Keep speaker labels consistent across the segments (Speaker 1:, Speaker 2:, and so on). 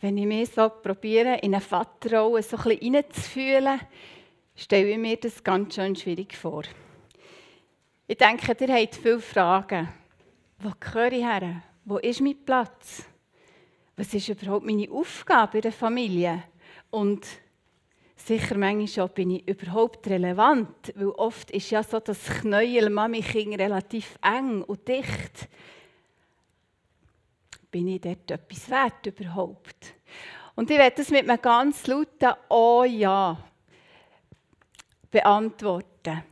Speaker 1: wenn ich mich so probiere, in eine Vaterrolle so ein bisschen reinzufühlen, stelle ich mir das ganz schön schwierig vor. Ich denke, ihr habt viele Fragen. Wo gehöre ich her? Wo ist mein Platz? Was ist überhaupt meine Aufgabe in der Familie? Und sicher manchmal auch, bin ich überhaupt relevant? Weil oft ist ja so das Knäuel Mami-Kind relativ eng und dicht. Bin ich dort etwas wert überhaupt? Und ich werde das mit einem ganz lauten Oh ja beantworten.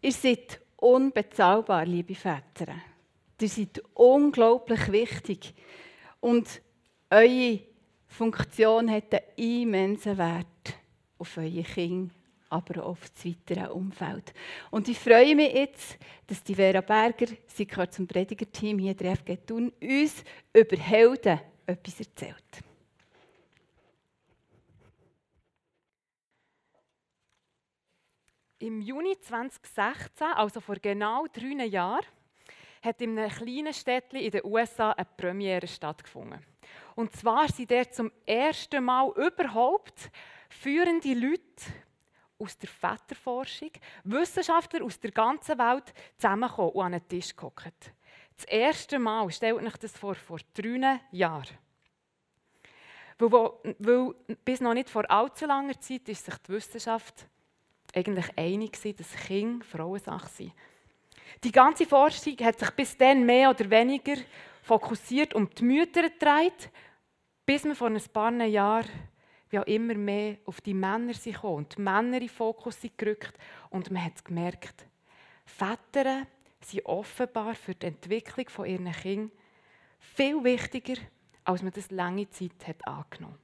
Speaker 1: Ihr seid unbezahlbar, liebe Väter. Ihr seid unglaublich wichtig. Und eure Funktion hat einen immensen Wert auf eure Kinder, aber auch auf das weitere Umfeld. Und ich freue mich jetzt, dass die Vera Berger, sie gehört zum Predigerteam hier der FG Thun, uns über Helden etwas erzählt.
Speaker 2: Im Juni 2016, also vor genau drei Jahren, hat in einem kleinen Städtchen in den USA eine Premiere stattgefunden. Und zwar sind dort zum ersten Mal überhaupt führende Leute aus der Vetterforschung, Wissenschaftler aus der ganzen Welt zusammengekommen und an einen Tisch gekommen. Das erste Mal, stellt euch das vor, vor drei Jahren. Weil, weil bis noch nicht vor allzu langer Zeit ist sich die Wissenschaft eigentlich einig dass Kinder Frauensache sind. Die ganze Forschung hat sich bis dann mehr oder weniger fokussiert um die Mütter gedreht, bis man vor ein paar Jahren wie auch immer mehr auf die Männer sind und die Männer in den Fokus sind gerückt und man hat gemerkt, Väter sind offenbar für die Entwicklung ihrer Kinder viel wichtiger, als man das lange Zeit hat angenommen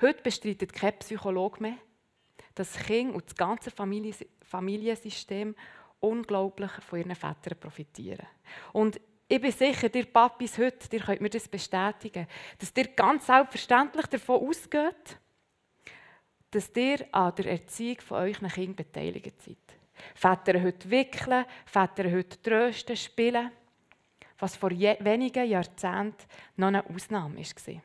Speaker 2: Heute bestreitet kein Psychologe mehr, dass Kinder und das ganze Familiensystem unglaublich von ihren Vätern profitieren. Und ich bin sicher, ihr Papis heute, ihr könnt mir das bestätigen, dass ihr ganz selbstverständlich davon ausgeht, dass ihr an der Erziehung von euren Kindern beteiligt seid. Väter heute wickeln, Väter heute trösten, spielen, was vor wenigen Jahrzehnten noch eine Ausnahme war.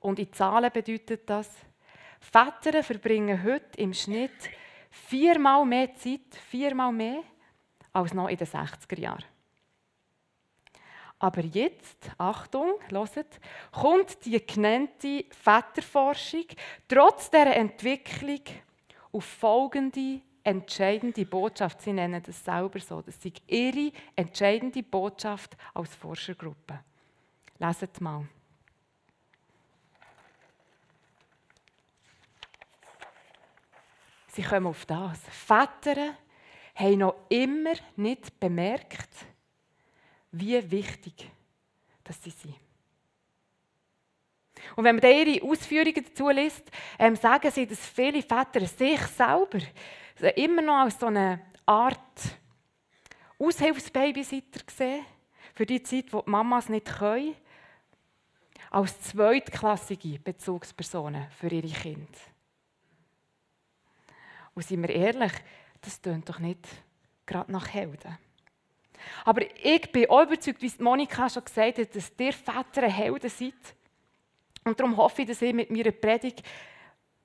Speaker 2: Und in Zahlen bedeutet das, Väter verbringen heute im Schnitt viermal mehr Zeit, viermal mehr, als noch in den 60er Jahren. Aber jetzt, Achtung, hört, kommt die genannte Väterforschung trotz dieser Entwicklung auf folgende entscheidende Botschaft. Sie nennen das selber so. Das ist ihre entscheidende Botschaft als Forschergruppe. Leset mal. Sie kommen auf das. Väter haben noch immer nicht bemerkt, wie wichtig dass sie sind. Und wenn man ihre Ausführungen dazu liest, ähm, sagen sie, dass viele Väter sich selber immer noch als so eine Art Aushilfsbabysitter sehen, für die Zeit, wo die Mamas nicht können, als zweitklassige Bezugspersonen für ihre Kinder. Und sind wir ehrlich, das tönt doch nicht gerade nach Helden. Aber ich bin auch überzeugt, wie Monika schon gesagt hat, dass ihr Väter Helden seid. Und darum hoffe ich, dass ich mit meiner Predigt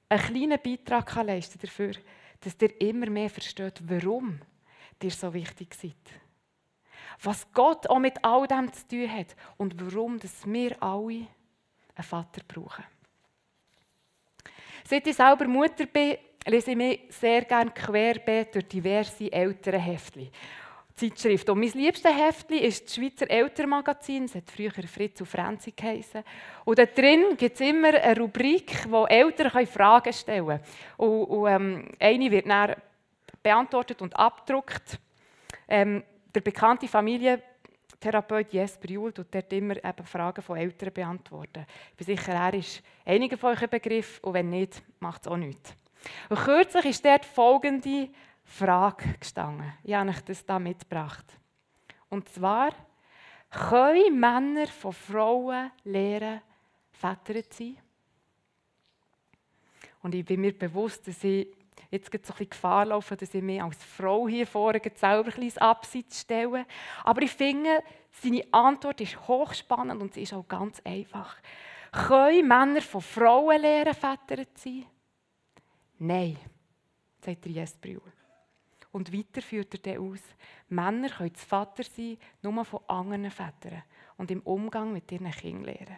Speaker 2: einen kleinen Beitrag leisten kann dafür, dass ihr immer mehr versteht, warum ihr so wichtig seid. Was Gott auch mit all dem zu tun hat und warum dass wir alle einen Vater brauchen. Seit ich selber Mutter bin, lese ich mich sehr gerne querbeet durch diverse ältere Heftchen. Zeitschrift. Und mein liebstes Heftchen ist das Schweizer Elternmagazin. Es hat früher Fritz und Franzi geheißen. Und da drin gibt es immer eine Rubrik, wo Eltern Fragen stellen können. Und, und ähm, eine wird dann beantwortet und abgedruckt. Ähm, der bekannte Familientherapeut Jesper Juhl tut dort immer eben Fragen von Eltern beantworten. Ich bin sicher, er ist einiger von euch ein Begriff und wenn nicht, macht es auch nichts. Und kürzlich ist dort folgende Frage gestanden. Ich habe euch das da mitgebracht. Und zwar, können Männer von Frauen lernen, Väter zu sein? Und ich bin mir bewusst, dass ich jetzt so ein bisschen Gefahr laufe, dass ich mich als Frau hier vorne selber ein Abseits stelle. Aber ich finde, seine Antwort ist hochspannend und sie ist auch ganz einfach. Können Männer von Frauen lernen, Väter zu sein? Nein, sagt der Jesbrühl. Und weiter führt er dann aus, Männer können das Vater sein, nur von anderen Vätern und im Umgang mit ihren Kindern lernen.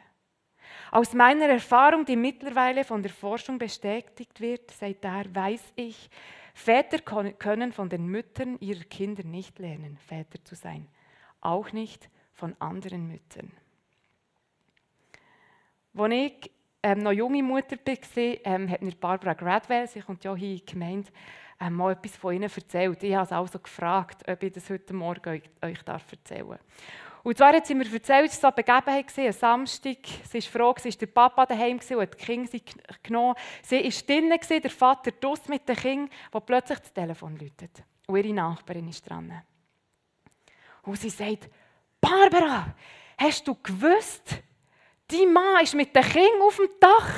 Speaker 2: Aus meiner Erfahrung, die mittlerweile von der Forschung bestätigt wird, sagt er, weiß ich, Väter können von den Müttern ihrer Kinder nicht lernen, Väter zu sein. Auch nicht von anderen Müttern. Als ich ähm, noch junge Mutter war, ähm, hat mir Barbara Gradwell, sie kommt ja hier in die Gemeinde, mal etwas von ihnen erzählt. Ich habe sie also gefragt, ob ich das heute Morgen euch, euch erzählen darf. Und zwar hat sie mir erzählt, es war so eine Begebenheit, ein Samstag. Sie war froh, es war der Papa daheim und hat die Kinder genommen. Sie war drinnen, der Vater draussen mit den Kindern, wo plötzlich das Telefon läutet. Und ihre Nachbarin ist dran. Und sie sagt, Barbara, hast du gewusst, dein Mann ist mit den Kindern auf dem Dach?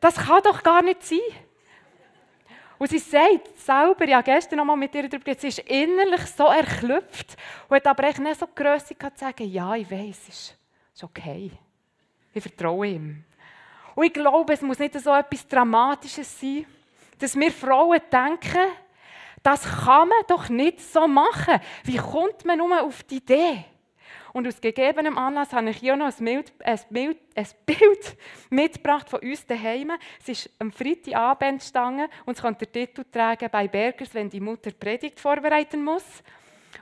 Speaker 2: Das kann doch gar nicht sein. Und sie sagt selber, ja gestern noch mal mit ihr darüber, sie ist innerlich so erklüpft und hat aber echt nicht so die Grösse zu sagen, ja, ich weiß, es ist okay. Ich vertraue ihm. Und ich glaube, es muss nicht so etwas Dramatisches sein, dass wir Frauen denken, das kann man doch nicht so machen. Wie kommt man nur auf die Idee? Und aus gegebenem Anlass habe ich hier noch ein Bild, ein Bild, ein Bild mitgebracht von uns daheim. Es ist am Freitagabend entstanden und es kann den Titel tragen «Bei Bergers, wenn die Mutter Predigt vorbereiten muss».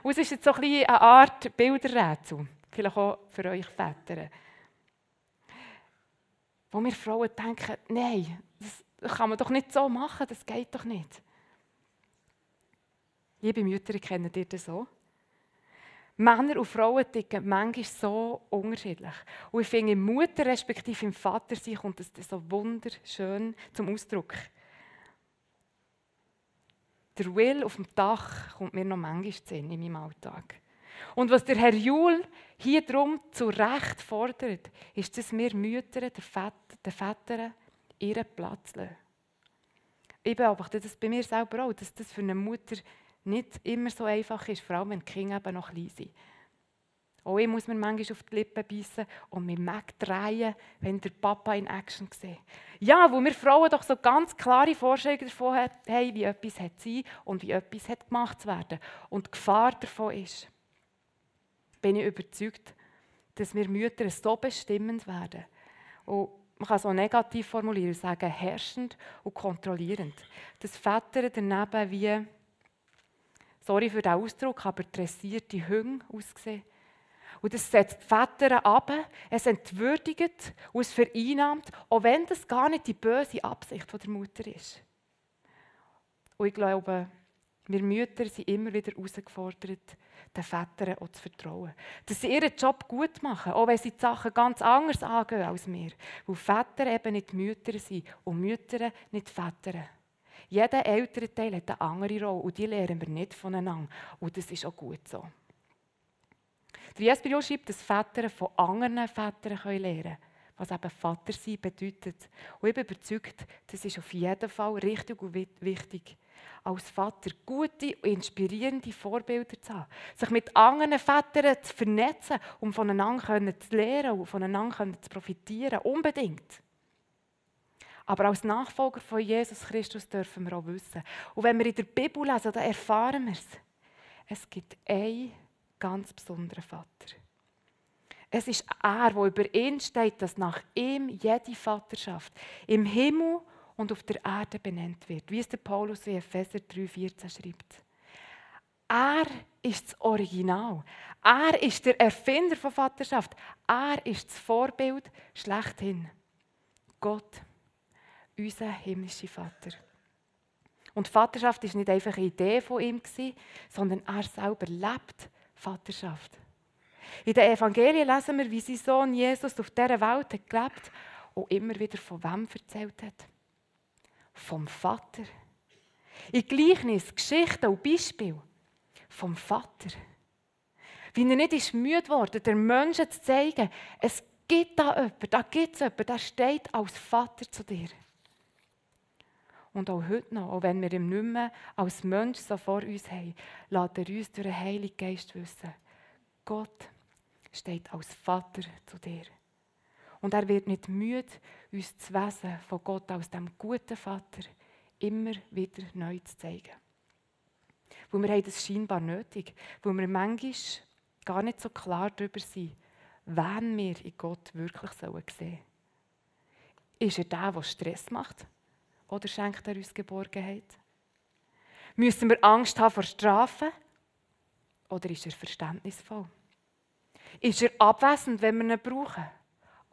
Speaker 2: Und es ist jetzt so ein bisschen eine Art Bilderrätsel, vielleicht auch für euch Väter. Wo wir Frauen denken, nein, das kann man doch nicht so machen, das geht doch nicht. Liebe Mütter, kennt ihr das so? Männer und Frauen ticken manchmal so unterschiedlich. Und ich finde, im Mutter respektive im Vater sein kommt das so wunderschön zum Ausdruck. Der Will auf dem Dach kommt mir noch manchmal zu in meinem Alltag. Und was der Herr Jul hier drum zu Recht fordert, ist, dass wir Mütter, den Vätern, ihren Platz lassen. Ich beobachte das bei mir selber auch, dass das für eine Mutter nicht immer so einfach ist, vor allem wenn die Kinder eben noch klein sind. Auch ich muss mir manchmal auf die Lippen beißen und mich drehen, wenn der Papa in Action sieht. Ja, wo wir Frauen doch so ganz klare Vorstellungen davon haben, wie etwas hat sein und wie etwas hat gemacht zu werden. Und die Gefahr davon ist, bin ich überzeugt, dass wir Mütter so bestimmend werden. Und man kann es auch negativ formulieren, sagen herrschend und kontrollierend. Dass Väter daneben wie sorry für den Ausdruck, aber dressierte Hunde ausgesehen. Und das setzt die Väter ab, es entwürdigt und es vereinnahmt, auch wenn das gar nicht die böse Absicht der Mutter ist. Und ich glaube, wir Mütter sind immer wieder herausgefordert, den Vätern auch zu vertrauen. Dass sie ihren Job gut machen, auch wenn sie die Sachen ganz anders angehen als wir. Weil Väter eben nicht Mütter sind und Mütter nicht Väter. Jeder ältere Teil hat eine andere Rolle und die lernen wir nicht voneinander. Und das ist auch gut so. Der Jesper schreibt, dass Väter von anderen Vätern lernen können, was eben Vater sein bedeutet. Und ich bin überzeugt, das ist auf jeden Fall richtig und wichtig, als Vater gute und inspirierende Vorbilder zu haben. Sich mit anderen Vätern zu vernetzen, um voneinander zu lernen und voneinander zu profitieren. Unbedingt. Aber als Nachfolger von Jesus Christus dürfen wir auch wissen. Und wenn wir in der Bibel lesen, dann erfahren wir es. Es gibt einen ganz besonderen Vater. Es ist er, der über ihn steht, dass nach ihm jede Vaterschaft im Himmel und auf der Erde benannt wird, wie es der Paulus in Epheser 3,14 schreibt. Er ist das Original. Er ist der Erfinder von Vaterschaft. Er ist das Vorbild schlechthin. Gott unser himmlischer Vater. Und Vaterschaft ist nicht einfach eine Idee von ihm, sondern er selber lebt Vaterschaft. In den Evangelien lesen wir, wie sein Sohn Jesus auf dieser Welt hat gelebt und immer wieder von wem erzählt hat. Vom Vater. In Gleichnis, Geschichten und Beispielen. Vom Vater. Wie er nicht ist müde worden, den Menschen zu zeigen, es gibt da jemanden, da gibt es jemanden, der steht als Vater zu dir. Und auch heute noch, auch wenn wir ihn nicht mehr als Mensch so vor uns haben, lässt er uns durch den Heiligen Geist wissen, Gott steht als Vater zu dir. Und er wird nicht müde, uns das Wesen von Gott als dem guten Vater immer wieder neu zu zeigen. Weil wir haben das scheinbar nötig, weil wir manchmal gar nicht so klar darüber sind, wen wir in Gott wirklich sehen sollen. Ist er der, der Stress macht? Oder schenkt er uns Geborgenheit? Müssen wir Angst haben vor Strafen? Oder ist er verständnisvoll? Ist er abwesend, wenn wir ihn brauchen?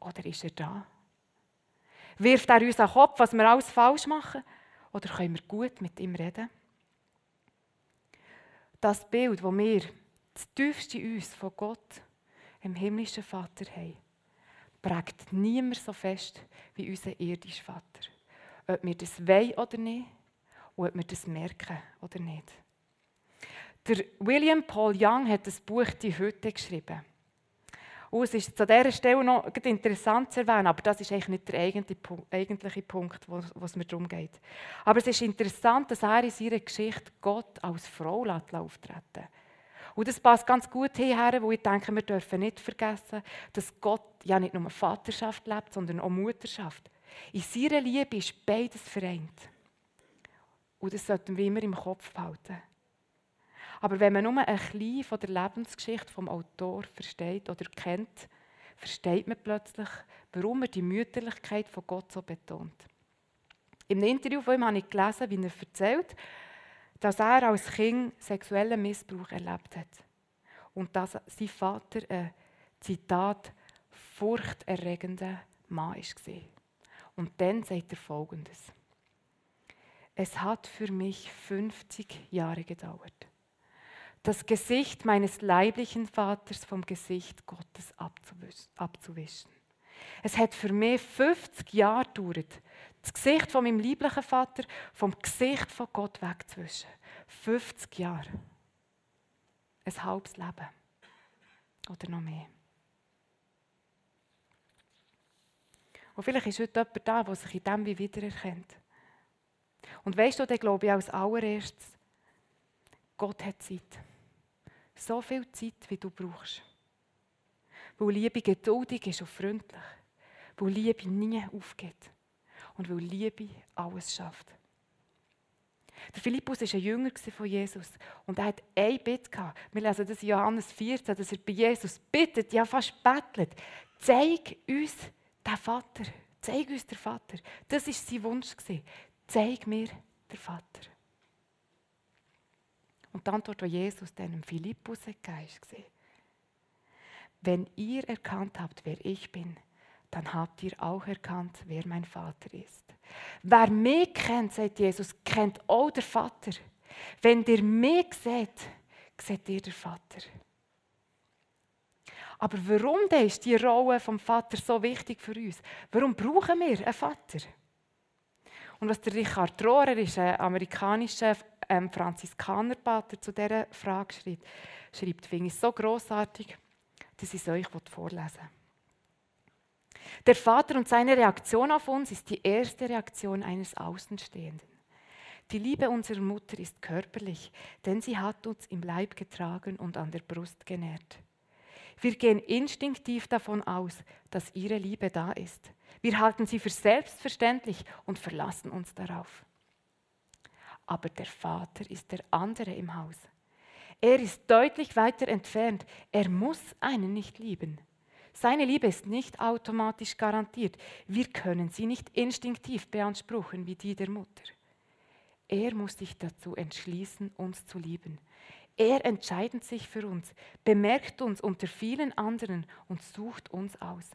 Speaker 2: Oder ist er da? Wirft er uns an den Kopf, was wir alles falsch machen? Oder können wir gut mit ihm reden? Das Bild, das wir das tiefste uns von Gott, dem himmlischen Vater, haben, prägt niemand so fest wie unser irdischer Vater. Ob wir das wollen oder nicht, und ob wir das merken oder nicht. Der William Paul Young hat das Buch Die Hütte geschrieben. Und es ist zu dieser Stelle noch interessant zu erwähnen, aber das ist eigentlich nicht der eigentliche Punkt, wo, wo es mir darum geht. Aber es ist interessant, dass er in seiner Geschichte Gott als Frau auftreten Und das passt ganz gut hierher, wo ich denke, wir dürfen nicht vergessen, dass Gott ja nicht nur Vaterschaft lebt, sondern auch Mutterschaft. In seiner Liebe ist beides vereint. Und das sollten wir immer im Kopf behalten. Aber wenn man nur ein bisschen von der Lebensgeschichte vom Autor versteht oder kennt, versteht man plötzlich, warum er die Mütterlichkeit von Gott so betont. Im Interview von ihm habe ich gelesen, wie er erzählt, dass er als Kind sexuellen Missbrauch erlebt hat. Und dass sein Vater ein, Zitat, furchterregender Mann war. Und dann sagt er Folgendes. Es hat für mich 50 Jahre gedauert das Gesicht meines leiblichen Vaters vom Gesicht Gottes abzuwischen. Es hat für mich 50 Jahre gedauert, das Gesicht von meinem lieblichen Vater vom Gesicht von Gott wegzuwischen. 50 Jahre. Ein halbes Leben. Oder noch mehr. Und vielleicht ist heute jemand da, der sich in dem wie wiedererkennt. Und weißt du, dann glaube ich als allererstes, Gott hat Zeit so viel Zeit, wie du brauchst. Weil Liebe geduldig ist und freundlich. Weil Liebe nie aufgeht. Und weil Liebe alles schafft. Der Philippus war ein Jünger von Jesus und er hat ein Bitte. Wir lesen das in Johannes 14, dass er bei Jesus bittet, ja fast bettelt. Zeig uns den Vater. Zeig uns den Vater. Das war sein Wunsch. Zeig mir den Vater. Und die Antwort, die Jesus dem Philippus gegeben hat, wenn ihr erkannt habt, wer ich bin, dann habt ihr auch erkannt, wer mein Vater ist. Wer mich kennt, sagt Jesus, kennt auch der Vater. Wenn ihr mich seht, seht ihr den Vater. Aber warum ist die Rolle vom Vater so wichtig für uns? Warum brauchen wir einen Vater? Und was der Richard Rohrer ist, ein amerikanischer ähm, Franziskanerpater zu dieser Frage schreibt, schreibt finde ich so großartig, dass ich es euch vorlesen will. Der Vater und seine Reaktion auf uns ist die erste Reaktion eines Außenstehenden. Die Liebe unserer Mutter ist körperlich, denn sie hat uns im Leib getragen und an der Brust genährt. Wir gehen instinktiv davon aus, dass ihre Liebe da ist. Wir halten sie für selbstverständlich und verlassen uns darauf aber der Vater ist der andere im Haus. Er ist deutlich weiter entfernt. Er muss einen nicht lieben. Seine Liebe ist nicht automatisch garantiert. Wir können sie nicht instinktiv beanspruchen wie die der Mutter. Er muss sich dazu entschließen, uns zu lieben. Er entscheidet sich für uns, bemerkt uns unter vielen anderen und sucht uns aus.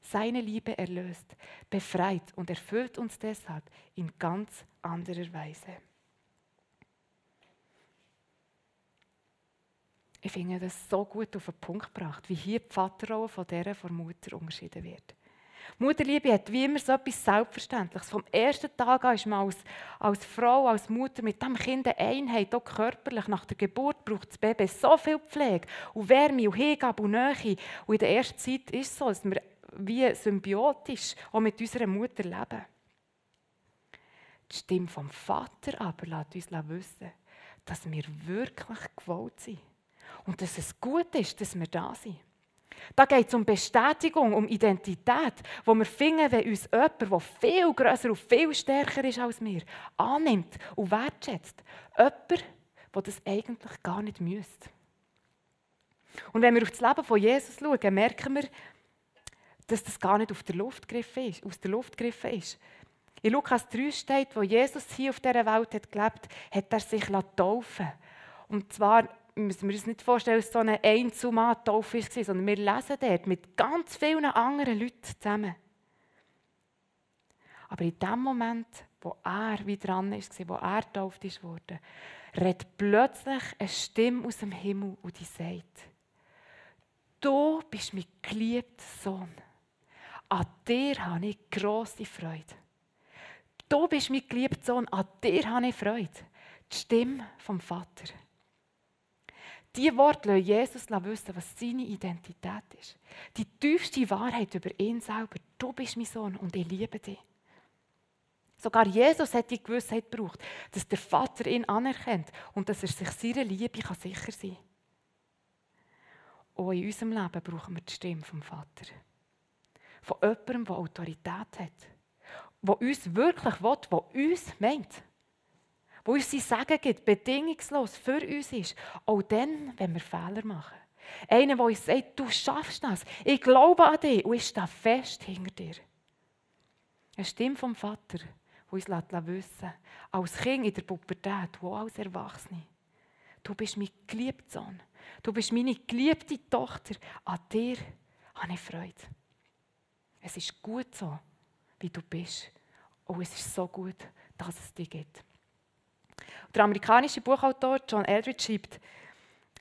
Speaker 2: Seine Liebe erlöst, befreit und erfüllt uns deshalb in ganz anderer Weise. Ich finde das so gut auf den Punkt gebracht, wie hier die Vaterrolle von der von Mutter unterschieden wird. Mutterliebe hat wie immer so etwas Selbstverständliches. Vom ersten Tag an ist man als, als Frau, als Mutter mit dem Kind eine Einheit, auch körperlich. Nach der Geburt braucht das Baby so viel Pflege und Wärme und Hingabe und Nähe. Und in der ersten Zeit ist es so, dass wir wie symbiotisch auch mit unserer Mutter leben. Die Stimme vom Vater aber lässt uns wissen, dass wir wirklich gewollt sind und dass es gut ist, dass wir da sind. Da geht es um Bestätigung, um Identität, wo wir finden, wenn uns jemand, der viel größer und viel stärker ist als wir, annimmt und wertschätzt. Jemand, der das eigentlich gar nicht müsste. Und wenn wir auf das Leben von Jesus schauen, merken wir, dass das gar nicht auf der Luft ist, aus der Luft gegriffen ist. In Lukas 3 steht, wo Jesus hier auf dieser Welt hat gelebt hat, er sich taufen Und zwar müssen wir uns nicht vorstellen, dass so ein Einzelmann Taufe war, sondern wir lesen dort mit ganz vielen anderen Leuten zusammen. Aber in dem Moment, wo er wieder dran war, wo er getauft wurde, redet plötzlich eine Stimme aus dem Himmel und die sagt, Du bist mein geliebter Sohn. An dir habe ich grosse Freude. Du bist mein geliebter Sohn, an dir habe ich Freude. Die Stimme vom Vater. Diese Worte lassen Jesus wissen, was seine Identität ist. Die tiefste Wahrheit über ihn selber. Du bist mein Sohn und ich liebe dich. Sogar Jesus hat die Gewissheit gebraucht, dass der Vater ihn anerkennt und dass er sich seiner Liebe sicher sein kann. Auch in unserem Leben brauchen wir die Stimme vom Vater. Von jemandem, der Autorität hat. Der uns wirklich will, der uns meint. Der uns sein Sagen gibt, bedingungslos für uns ist. Auch dann, wenn wir Fehler machen. Einer, der uns sagt, du schaffst das. Ich glaube an dich und ich stehe fest hinter dir. Eine Stimme vom Vater, die uns wissen als Kind in der Pubertät, wo als Erwachsene, du bist mein geliebter Sohn. Du bist meine geliebte Tochter. An dir habe ich Freude. Es ist gut so, wie du bist. Und es ist so gut, dass es dich gibt. Der amerikanische Buchautor John Eldridge schreibt,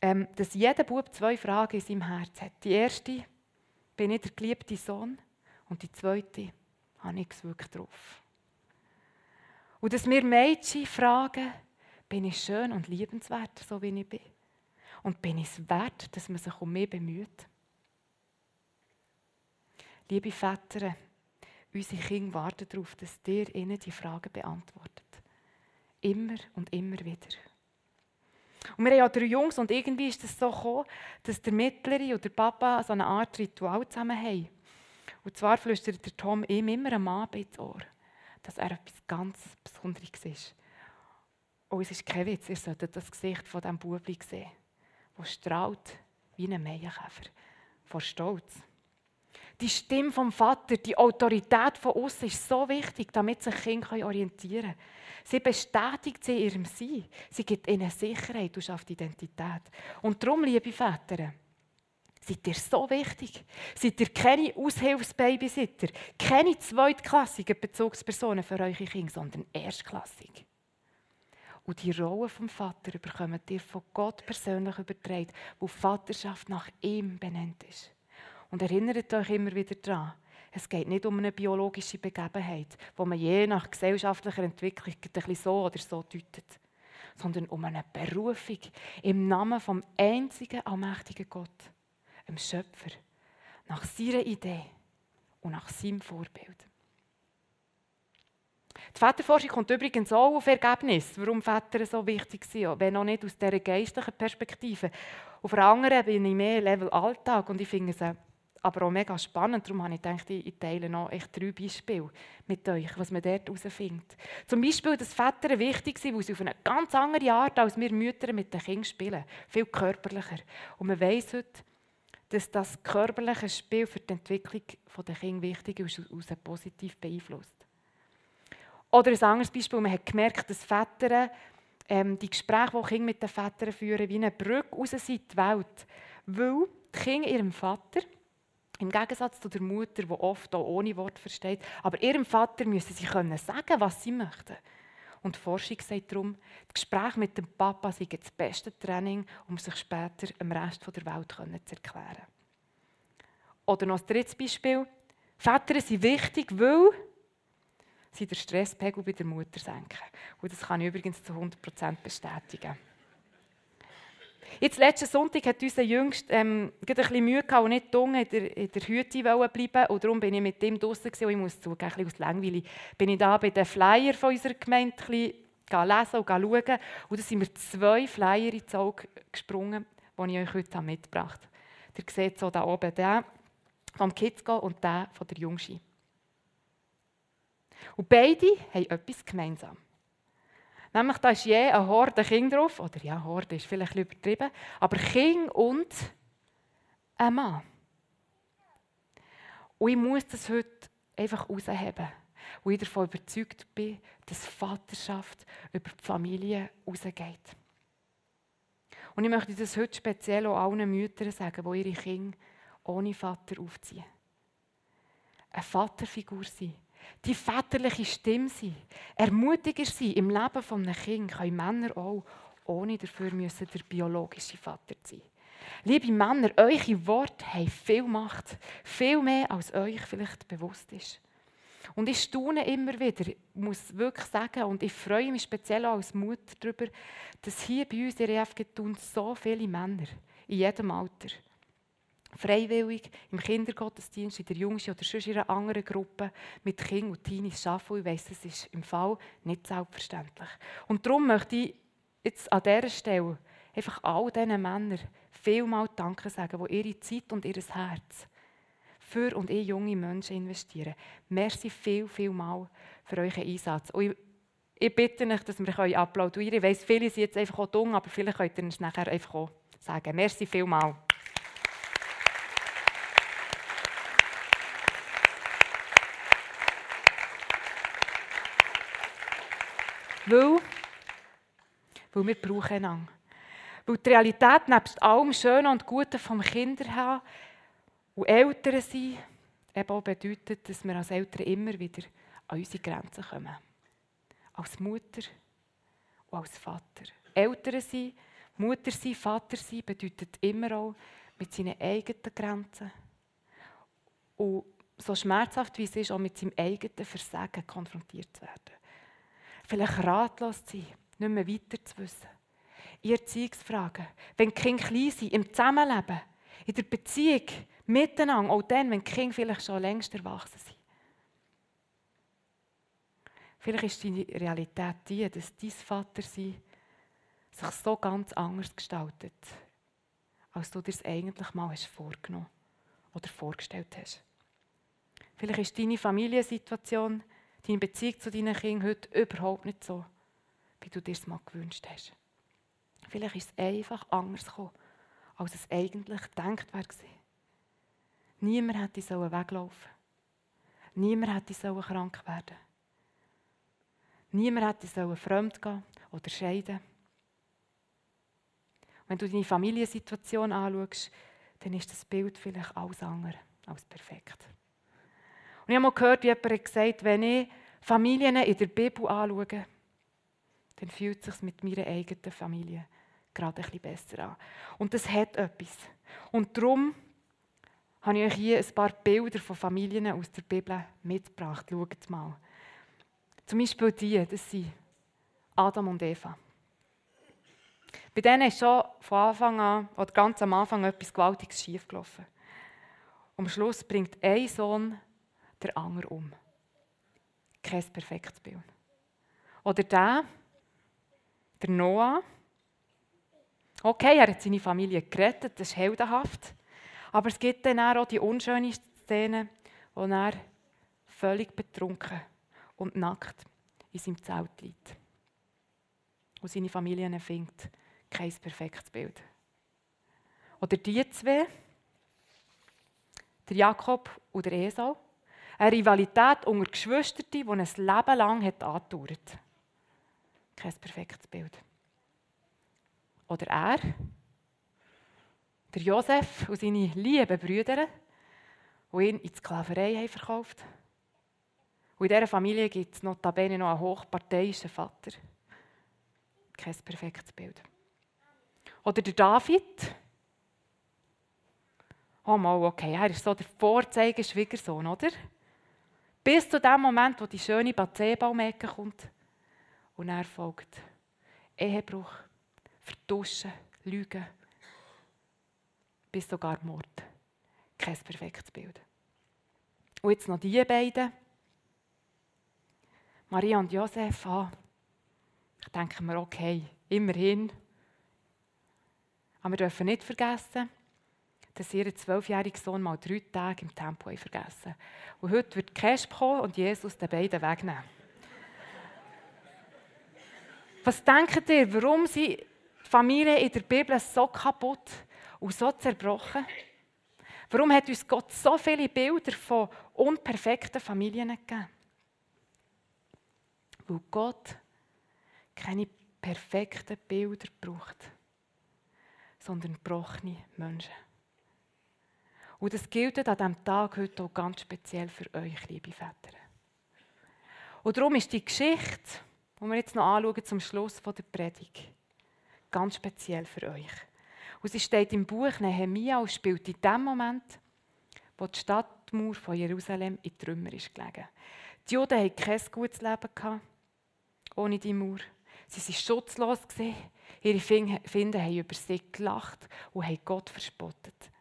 Speaker 2: ähm, dass jeder Bub zwei Fragen in seinem Herz hat. Die erste, bin ich der geliebte Sohn? Und die zweite, habe ich es wirklich drauf? Und dass wir Mädchen fragen, bin ich schön und liebenswert, so wie ich bin? Und bin ich es wert, dass man sich um mich bemüht? Liebe Väter, unsere Kinder warten darauf, dass ihr ihnen die Fragen beantwortet. Immer und immer wieder. Und wir haben ja drei Jungs und irgendwie ist es so gekommen, dass der Mittlere und der Papa so eine Art Ritual zusammen haben. Und zwar flüstert der Tom ihm immer am Abend ins Ohr, dass er etwas ganz Besonderes ist. Und es ist kein Witz, ihr solltet das Gesicht von diesem Bubli sehen der strahlt wie ein Maienkäfer vor Stolz. Die Stimme vom Vater, die Autorität von uns ist so wichtig, damit sich Kinder orientieren können. Sie bestätigt sie in ihrem Sein. Sie gibt ihnen Sicherheit und schafft Identität. Und darum, liebe Väter, seid ihr so wichtig. Seid ihr keine Aushilfsbabysitter, keine zweitklassigen Bezugspersonen für eure Kinder, sondern erstklassig. Und die Rolle vom Vater bekommt ihr von Gott persönlich übertragen, wo Vaterschaft nach ihm benannt ist. Und erinnert euch immer wieder daran, es geht nicht um eine biologische Begebenheit, wo man je nach gesellschaftlicher Entwicklung ein bisschen so oder so deutet, sondern um eine Berufung im Namen vom einzigen allmächtigen Gott, dem Schöpfer, nach seiner Idee und nach seinem Vorbild. Die Väterforschung kommt übrigens auch auf Ergebnis, warum Väter so wichtig sind, wenn auch nicht aus dieser geistlichen Perspektive. Auf der anderen bin ich mehr Level Alltag und ich finde es aber auch mega spannend. Darum habe ich gedacht, ich teile noch echt drei Beispiele mit euch, was man dort herausfindet. Zum Beispiel, dass Väter wichtig sind, weil sie auf eine ganz andere Art als wir Mütter mit den Kindern spielen. Viel körperlicher. Und man weiss heute, dass das körperliche Spiel für die Entwicklung der Kinder wichtig ist und sie positiv beeinflusst. Oder ein anderes Beispiel, man hat gemerkt, dass Väter ähm, die Gespräche, die Kinder mit den Vätern führen, wie eine Brücke raus in die Welt. Weil die Kinder ihrem Vater, im Gegensatz zu der Mutter, die oft auch ohne Wort versteht, aber ihrem Vater müssen sie können sagen, was sie möchten. Und die Forschung sagt darum, das Gespräch mit dem Papa sei das beste Training, um sich später dem Rest der Welt zu erklären. Oder noch ein drittes Beispiel. Väter sind wichtig, weil sie den Stresspegel bei der Mutter senken. Und das kann ich übrigens zu 100% bestätigen. Jetzt, letzten Sonntag hat unser Jüngst ähm, ein bisschen Mühe gehabt und nicht dunge in der, in der Hütte bleiben Und darum bin ich mit ihm draußen und ich muss zugeben, ein bisschen aus Langweile bin ich da bei den Flyer von unserer Gemeinde ein bisschen lesen und schauen. Und da sind mir zwei Flyer ins Auge gesprungen, die ich euch heute mitgebracht habe. Ihr seht so da oben den vom Kitzgo und den von der Jungschi. Und beide haben etwas gemeinsam. Nämlich, da ist je eine Horde Kinder drauf, oder ja, Horde ist vielleicht ein übertrieben, aber Kind und ein Mann. Und ich muss das heute einfach herausheben, wo ich davon überzeugt bin, dass Vaterschaft über die Familie rausgeht. Und ich möchte das heute speziell auch allen Müttern sagen, die ihre Kinder ohne Vater aufziehen. Eine Vaterfigur sein. Die väterliche Stimme sein. Ermutiger sein im Leben eines Kindes können Männer auch, ohne dafür müssen der biologische Vater sein. Liebe Männer, eure Worte haben viel Macht. Viel mehr, als euch vielleicht bewusst ist. Und ich staune immer wieder, muss wirklich sagen, und ich freue mich speziell auch als Mutter darüber, dass hier bei uns in EFG tun so viele Männer in jedem Alter freiwillig im Kindergottesdienst, in der Jungschi oder sonst in einer anderen Gruppe mit Kindern und Teenies arbeiten. Ich weiss, das ist im Fall nicht selbstverständlich. Und darum möchte ich jetzt an dieser Stelle einfach all diesen Männern vielmal Danke sagen, die ihre Zeit und ihr Herz für und in junge Menschen investieren. Merci viel, viel mal für euren Einsatz. Und ich, ich bitte euch, dass wir applaudieren können. Ich weiss, viele sind jetzt einfach auch dumm, aber vielleicht könnt ihr es nachher einfach auch sagen. Merci viel mal. Weil, weil wir brauchen einander. Weil die Realität nebst allem Schönen und Guten vom Kinder haben und Eltern sein, eben auch bedeutet, dass wir als Eltern immer wieder an unsere Grenzen kommen. Als Mutter und als Vater. Eltern sein, Mutter sein, Vater sein bedeutet immer auch mit seinen eigenen Grenzen und so schmerzhaft wie es ist, auch mit seinem eigenen Versagen konfrontiert zu werden. Vielleicht ratlos zu sein, nicht mehr weiter zu wissen in Erziehungsfragen, wenn die Kinder klein sind, im Zusammenleben, in der Beziehung, miteinander, auch dann, wenn die Kinder vielleicht schon längst erwachsen sind. Vielleicht ist die Realität die, dass dein Vatersein sich so ganz anders gestaltet, als du dir es eigentlich mal hast vorgenommen oder vorgestellt hast. Vielleicht ist deine Familiensituation, deine Beziehung zu deinen Kindern heute überhaupt nicht so, wie du dir es mal gewünscht hast. Vielleicht ist es einfach anders gekommen, als es eigentlich gedacht war. Niemand hätte weglaufen Niemand hätte krank werden Niemand hätte fremd gehen oder scheiden Wenn du deine Familiensituation anschaust, dann ist das Bild vielleicht alles andere als perfekt. Und ich habe mal gehört, wie jemand gesagt hat, wenn ich Familien in der Bibel anschaue, dann fühlt es sich mit meiner eigenen Familie gerade bisschen besser an. Und das hat etwas. Und darum habe ich euch hier ein paar Bilder von Familien aus der Bibel mitgebracht. Schaut mal. Zum Beispiel die, das sind Adam und Eva. Bei denen ist schon von Anfang an, oder ganz am Anfang, etwas Gewaltiges schiefgelaufen. Am Schluss bringt ein Sohn der andere um. Kein perfektes Bild. Oder der, der Noah, Okay, er hat seine Familie gerettet, das ist heldenhaft. Aber es gibt dann auch die unschöne Szene, wo er völlig betrunken und nackt in seinem Zelt liegt. Und seine Familie findet kein perfektes Bild. Oder die zwei, der Jakob und der Esau, eine Rivalität unter Geschwistern, die ein Leben lang hat angedauert. Kein perfektes Bild. Oder er, der Josef und seine lieben Brüder, die ihn in die Sklaverei haben verkauft Und in dieser Familie gibt es notabene noch einen hochparteiischen Vater. Kein perfektes Bild. Oder der David. Oh mal, okay, er ist so der Vorzeigeschwiegersohn, oder? Bis zu dem Moment, wo die schöne Bathseba um kommt. Und er folgt Ehebruch, vertuschen, lügen, bis sogar Mord. Kein perfektes Bild. Und jetzt noch die beiden. Maria und Josef, ah, ich denke mir, okay, immerhin. Aber wir dürfen nicht vergessen, dass sie ihren zwölfjährigen Sohn mal drei Tage im Tempo vergessen Und heute wird Cash kommen und Jesus den beiden wegnehmen. Was denkt ihr, warum sind die Familien in der Bibel so kaputt und so zerbrochen? Warum hat uns Gott so viele Bilder von unperfekten Familien gegeben? Weil Gott keine perfekten Bilder braucht, sondern gebrochene Menschen. Und das gilt an diesem Tag heute auch ganz speziell für euch, liebe Väter. Und darum ist die Geschichte, die wir jetzt noch anschauen zum Schluss der Predigt, ganz speziell für euch. Und sie steht im Buch Nehemia und spielt in dem Moment, wo die Stadtmauer von Jerusalem in Trümmer ist gelegen. Die Juden hatten kein gutes Leben ohne die Mauer. Sie waren schutzlos. Ihre Finden haben über sie gelacht und haben Gott verspottet.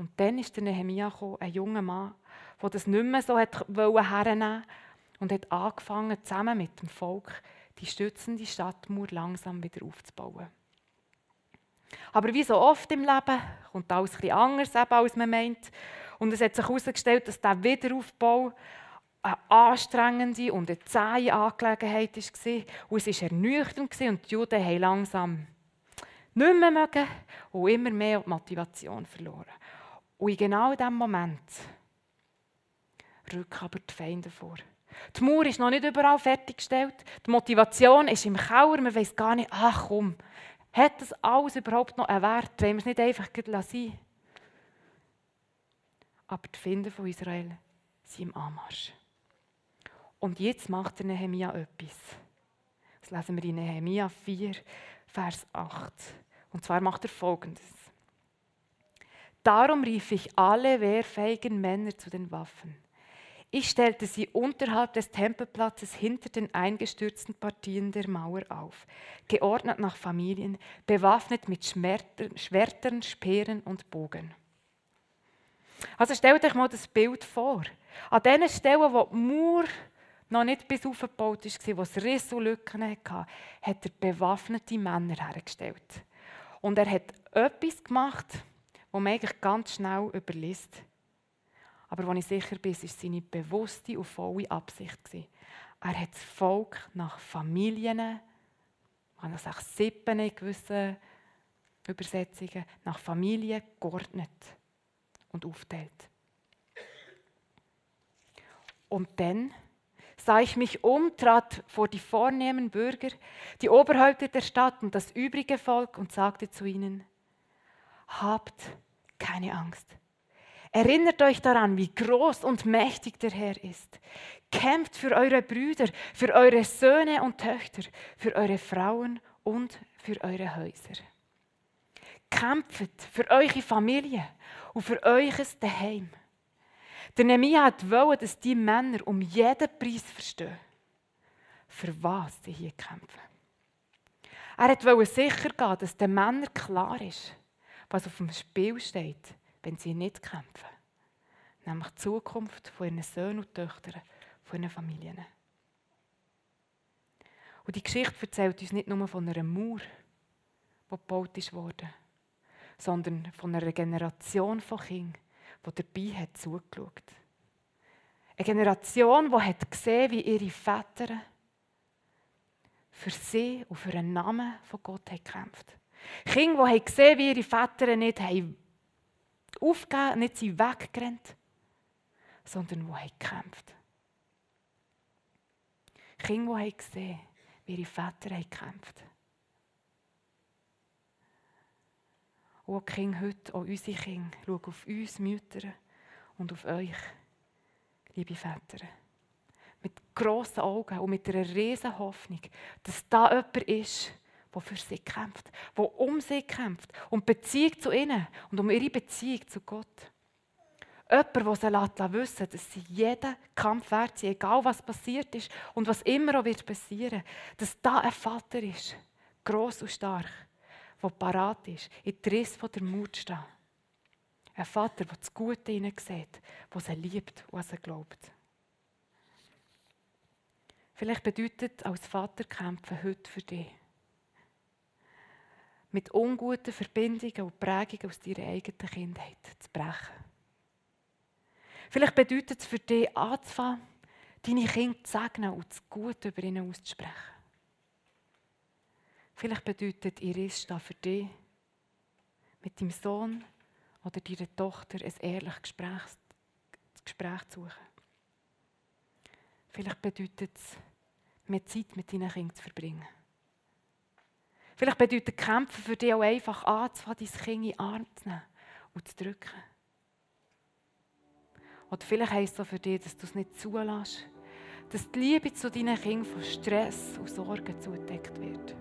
Speaker 2: Und dann ist der Nehemia ein junger Mann, der das nicht mehr so hernehmen und hat angefangen, zusammen mit dem Volk die stützende Stadtmauer langsam wieder aufzubauen. Aber wie so oft im Leben kommt alles etwas anders, als man meint. Und es hat sich herausgestellt, dass der Wiederaufbau eine anstrengende und eine zähe Angelegenheit war. Und es war ernüchternd und die Juden haben langsam nicht mehr mögen und immer mehr Motivation verloren. Und in genau diesem Moment rücken aber die Feinde vor. Die Mauer ist noch nicht überall fertiggestellt. Die Motivation ist im Keller. Man weiß gar nicht, ach komm, hat das alles überhaupt noch einen Wert? Wollen wir es nicht einfach sein Aber die Finder von Israel sind im Anmarsch. Und jetzt macht der Nehemia etwas. Das lesen wir in Nehemia 4, Vers 8. Und zwar macht er folgendes. Darum rief ich alle wehrfähigen Männer zu den Waffen. Ich stellte sie unterhalb des Tempelplatzes hinter den eingestürzten Partien der Mauer auf, geordnet nach Familien, bewaffnet mit Schwertern, Speeren und Bogen. Also stellt euch mal das Bild vor. An den Stellen, wo die Mauer noch nicht bis aufgebaut war, wo es Risse und Lücken hatte, hat er bewaffnete Männer hergestellt. Und er hat etwas gemacht, was man eigentlich ganz schnell überliest. Aber wo ich sicher bin, war seine bewusste und volle Absicht. Er hat das Volk nach Familien, man kann auch Sippen in Übersetzungen, nach Familien geordnet und aufteilt. Und dann sah ich mich um, trat vor die vornehmen Bürger, die Oberhäupter der Stadt und das übrige Volk und sagte zu ihnen, habt keine Angst. Erinnert euch daran, wie groß und mächtig der Herr ist. Kämpft für eure Brüder, für eure Söhne und Töchter, für eure Frauen und für eure Häuser. Kämpft für eure Familie und für eures Daheim. Der Nehemiah wollte, dass die Männer um jeden Preis verstehen, für was sie hier kämpfen. Er wollte sicher gehen, dass den Männern klar ist, was auf dem Spiel steht, wenn sie nicht kämpfen. Nämlich die Zukunft von ihren Söhnen und Töchtern, von ihren Familien. Und die Geschichte erzählt uns nicht nur von einer Mauer, die gebaut wurde, sondern von einer Generation von Kindern, die dabei hat zugeschaut. Eine Generation, die hat gesehen, wie ihre Väter für sie und für den Namen von Gott haben Kinder, die haben gesehen, wie ihre Väter nicht haben aufgegeben, nicht weggerannt, sondern die haben gekämpft. Kinder, die haben gesehen, wie ihre Väter haben gekämpft Und auch Kinder heute, auch unsere Kinder, schauen auf uns Mütter und auf euch, liebe Väter. Mit grossen Augen und mit einer riesen Hoffnung, dass da jemand ist, der für sie kämpft, der um sie kämpft, um Beziehung zu ihnen und um ihre Beziehung zu Gott. Jemand, der sie lässt, wissen dass sie jeden Kampf wert sind, egal was passiert ist und was immer auch wird passieren, dass da ein Vater ist, groß und stark, der parat ist, in die Risse der Mut zu stehen. Ein Vater, der das Gute in ihnen sieht, der sie liebt und an sie glaubt. Vielleicht bedeutet als Vater kämpfen heute für dich. Mit unguten Verbindungen und Prägungen aus deiner eigenen Kindheit zu brechen. Vielleicht bedeutet es für dich anzufangen, deine Kinder zu segnen und das Gute über ihnen auszusprechen. Vielleicht bedeutet Iris da für dich, mit deinem Sohn oder deiner Tochter ein ehrliches Gespräch, Gespräch zu suchen. Vielleicht bedeutet es, mehr Zeit mit deinen Kindern zu verbringen. Vielleicht bedeutet Kämpfen für dich auch einfach anzufangen, dein Kind in den Arm zu nehmen und zu drücken. Oder vielleicht heisst es auch für dich, dass du es nicht zulässt, dass die Liebe zu deinen Kindern von Stress und Sorgen zugedeckt wird.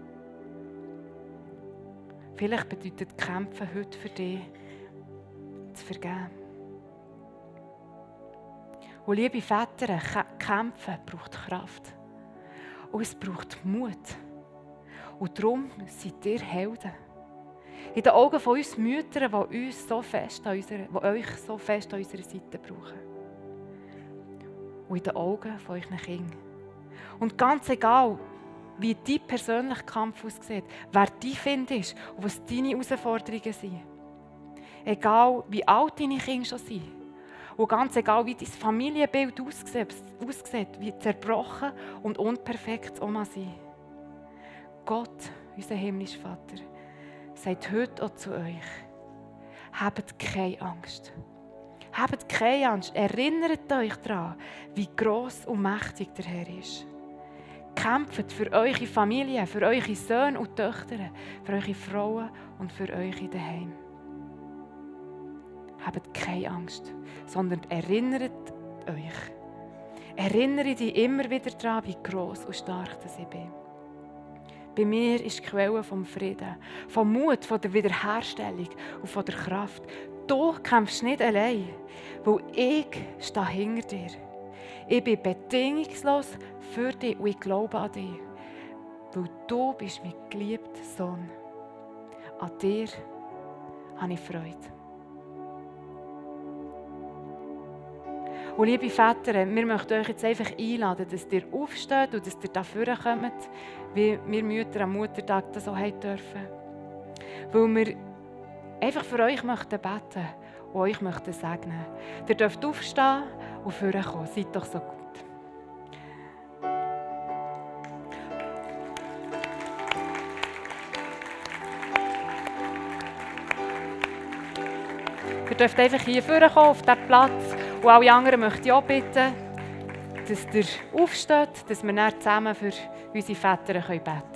Speaker 2: Vielleicht bedeutet Kämpfen heute für dich, zu vergeben. Und liebe Väter, kämpfen braucht Kraft. Und es braucht Mut. Und darum seid ihr Helden. In den Augen von uns Müttern, die, uns so fest an unserer, die euch so fest an unserer Seite brauchen. Und in den Augen von euren Kindern. Und ganz egal, wie dein persönlicher Kampf aussieht, wer dein Find ist und was deine Herausforderungen sind. Egal, wie alt deine Kinder schon sind. Und ganz egal, wie dein Familienbild aussieht, aussieht wie zerbrochen und unperfekt mal sein. Gott, unser himmlischer Vater, sagt heute auch zu euch, habt keine Angst. Habt keine Angst. Erinnert euch daran, wie groß und mächtig der Herr ist. Kämpft für eure Familie, für eure Söhne und Töchter, für eure Frauen und für euch daheim. Habt keine Angst, sondern erinnert euch. Erinnere dich immer wieder daran, wie groß und stark ich bin. Bei mir ist die Quelle vom Frieden, vom Mut, von der Wiederherstellung und von der Kraft. Du kämpfst nicht allein, weil ich stehe hinter dir. Ich bin bedingungslos für dich und ich glaube an dich. Weil du bist mein geliebter Sohn. An dir habe ich Freude. Und liebe Väter, wir möchten euch jetzt einfach einladen, dass ihr aufsteht und dass ihr dafür kommt, wie wir Mütter am Muttertag das so haben dürfen. Weil wir einfach für euch möchten beten und euch möchten segnen. Ihr dürft aufstehen und vorkommen. Seid doch so gut. Ihr dürft einfach hier vorkommen, auf diesen Platz. Und alle anderen möchte ich auch bitten, dass ihr aufsteht, dass wir dann zusammen für unsere Väter beten können.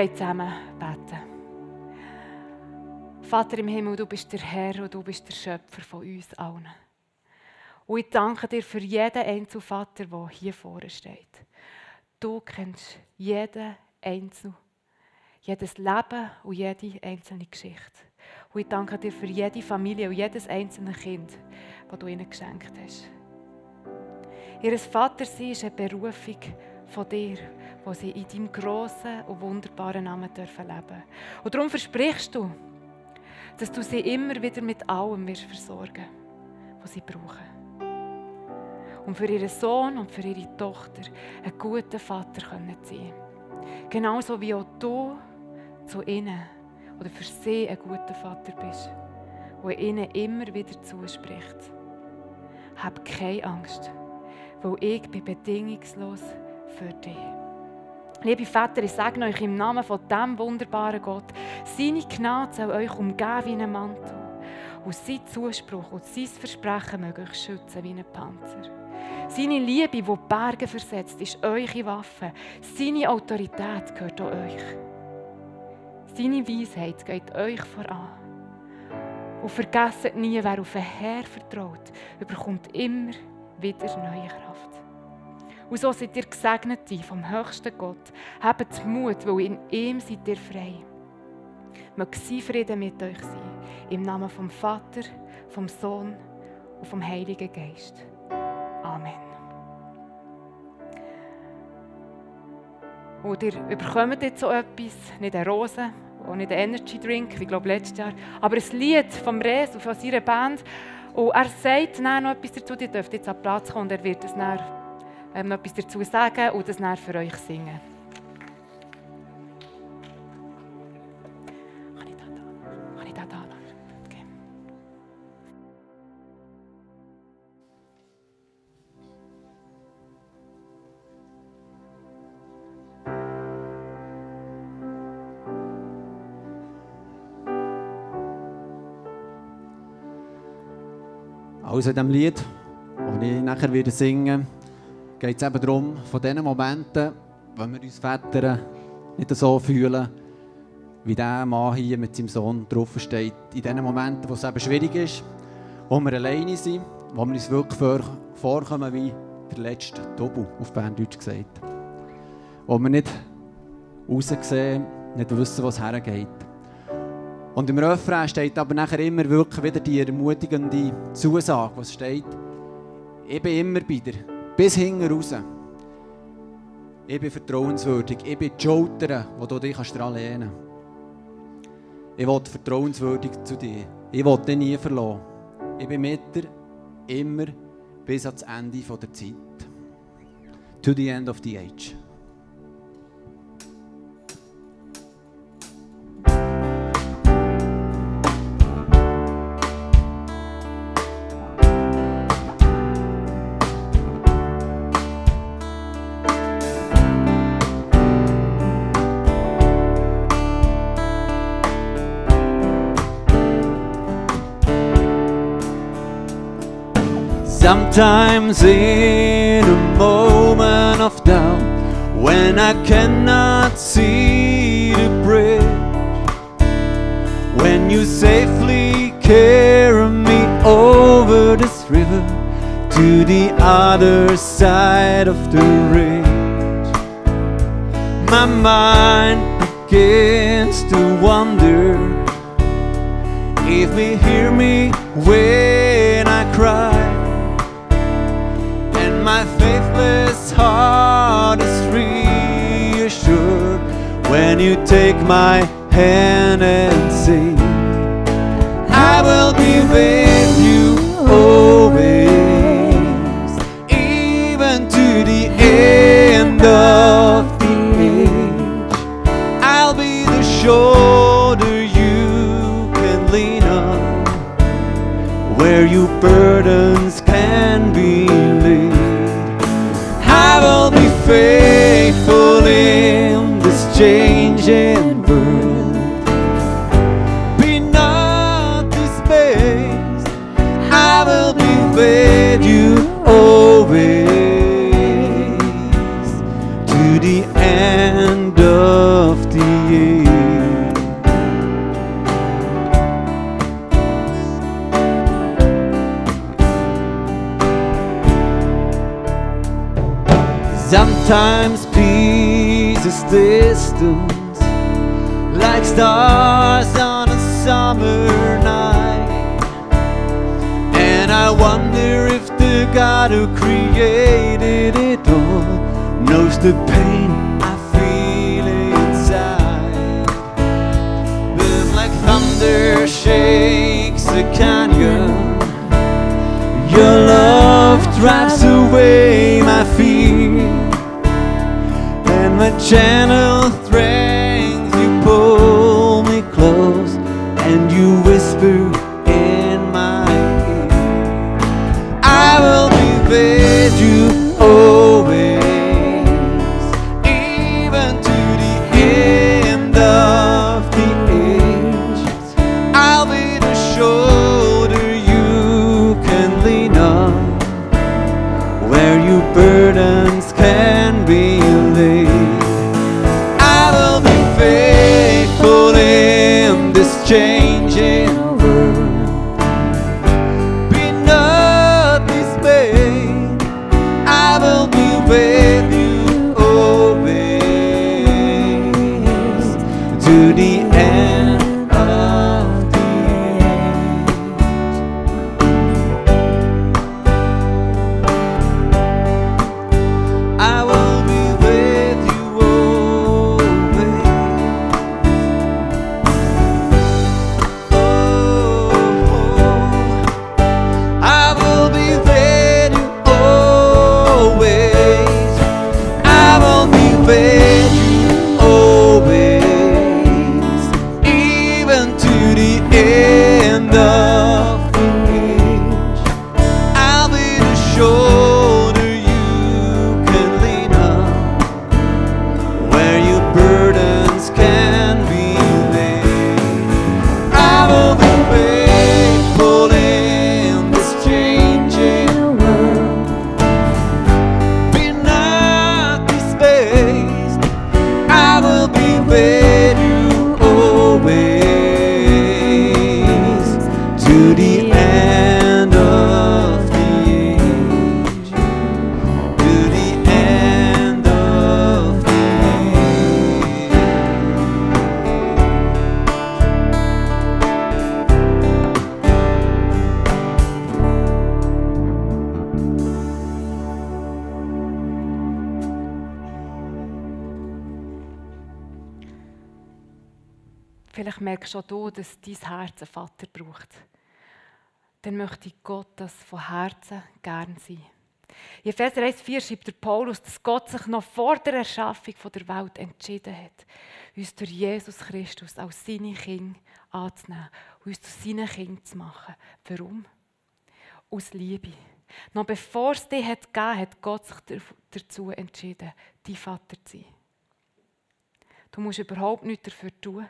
Speaker 2: Wollen zusammen beten. Vater im Himmel, du bist der Herr und du bist der Schöpfer von uns allen. Und ich danke dir für jeden einzelnen Vater, der hier vorne steht. Du kennst jeden Einzelnen, jedes Leben und jede einzelne Geschichte. Und ich danke dir für jede Familie und jedes einzelne Kind, das du ihnen geschenkt hast. Ihr Vatersein ist eine Berufung von dir wo sie in deinem grossen und wunderbaren Namen dürfen leben Und darum versprichst du, dass du sie immer wieder mit allem wirst versorgen was sie brauchen. Um für ihren Sohn und für ihre Tochter ein guter Vater sein können Genauso wie auch du zu ihnen oder für sie ein guter Vater bist, der ihnen immer wieder zuspricht. Hab keine Angst, weil ich bin bedingungslos für dich. Liebe Väter, ich sage euch im Namen von diesem wunderbaren Gott, seine Gnade soll euch umgeben wie ein Mantel. Und sein Zuspruch und sein Versprechen möge euch schützen wie ein Panzer. Seine Liebe, die Berge versetzt, ist eure Waffe. Seine Autorität gehört auch euch. Seine Weisheit geht euch voran. Und vergesst nie, wer auf den Herr vertraut, überkommt immer wieder neue Kraft. Und so seid ihr gesegnet vom höchsten Gott. Habt Mut, weil in ihm seid ihr frei. möge sein Frieden mit euch sein. Im Namen vom Vater, vom Sohn und vom Heiligen Geist. Amen. Und ihr bekommt jetzt so etwas, nicht eine Rose, auch nicht einen Energy Drink, wie glaube letztes Jahr, aber ein Lied vom Res und von seiner Band. Und er sagt dann noch etwas dazu, ihr dürft jetzt an Platz kommen und er wird es dann, ähm, noch etwas dazu sagen und das dann für euch singen.
Speaker 3: Also diesem Lied, das ich nachher wieder singen geht es eben darum, von diesen Momenten, wenn wir uns Väter nicht so fühlen, wie der Mann hier mit seinem Sohn draufsteht. In diesen Momenten, wo es eben schwierig ist, wo wir alleine sind, wo wir uns wirklich vor, vorkommen wie der letzte Tobu, auf Berndeutsch gesagt. Wo wir nicht raussehen, nicht wissen, wo es hergeht. Und im Refrain steht aber nachher immer wirklich wieder die ermutigende Zusage, was steht, ich bin immer bei dir, bis hinten raus. Ich bin vertrauenswürdig, ich bin die Schulter, wo du dich daran lehnen kannst. Ich will vertrauenswürdig zu dir. Ich will dich nie verlassen. Ich bin mit dir, immer bis ans Ende der Zeit. To the end of the age. Sometimes in a moment of doubt, when I cannot see the bridge, when you safely carry me over this river to the other side of the ridge, my mind begins to wonder if you hear me when I cry heart is reassured when you take my hand and say, I will be with you always, even to the end of the age. I'll be the shoulder you can lean on where your burdens can stars on a summer night. And I wonder if the God who created it all knows the pain I feel inside. But like thunder shakes the canyon. Your love drives away my fear And my gentle
Speaker 2: merkst auch du, dass dein Herz einen Vater braucht. Dann möchte Gott das von Herzen gern sein. In Epheser 1,4 schreibt der Paulus, dass Gott sich noch vor der Erschaffung der Welt entschieden hat, uns durch Jesus Christus als seine Kinder anzunehmen und uns zu seinen Kindern zu machen. Warum? Aus Liebe. Noch bevor es dich hat gegeben hat Gott sich dazu entschieden, dein Vater zu sein. Du musst überhaupt nichts dafür tun,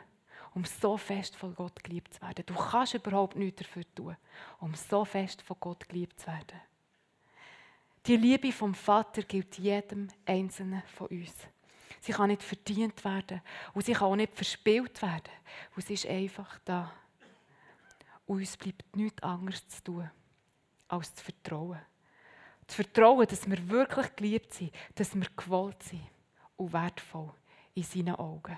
Speaker 2: um so fest von Gott geliebt zu werden. Du kannst überhaupt nichts dafür tun, um so fest von Gott geliebt zu werden. Die Liebe vom Vater gilt jedem Einzelnen von uns. Sie kann nicht verdient werden und sie kann auch nicht verspielt werden. Und sie ist einfach da. Und uns bleibt nichts anderes zu tun, als zu vertrauen. Zu vertrauen, dass wir wirklich geliebt sind, dass wir gewollt sind und wertvoll in seinen Augen.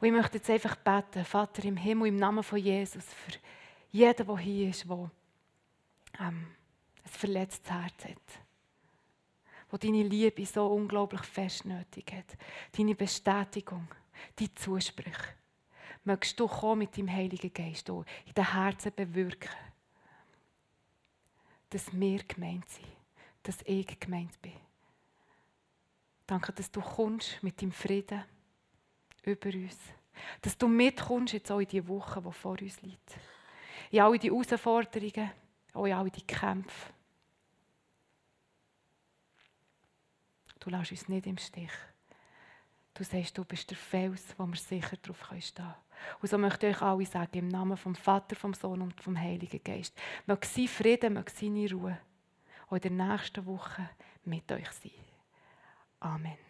Speaker 2: Und ich möchte jetzt einfach beten, Vater im Himmel, im Namen von Jesus, für jeden, der hier ist, der ähm, ein verletztes Herz hat. Wo deine Liebe so unglaublich fest nötig hat. Deine Bestätigung, deine Zusprüche. Mögst du kommen mit deinem Heiligen Geist in den Herzen bewirken, dass wir gemeint sind, dass ich gemeint bin. Danke, dass du kommst mit deinem Frieden über uns. Dass du mitkommst jetzt auch in die Woche, die vor uns liegt. In all die Herausforderungen, auch in all die Kämpfe. Du lässt uns nicht im Stich. Du sagst, du bist der Fels, wo wir sicher darauf stehen können. Und so möchte ich euch alle sagen, im Namen vom Vater, vom Sohn und vom Heiligen Geist, möge sein Frieden, möge seine Ruhe auch in der nächsten Woche mit euch sein. Amen.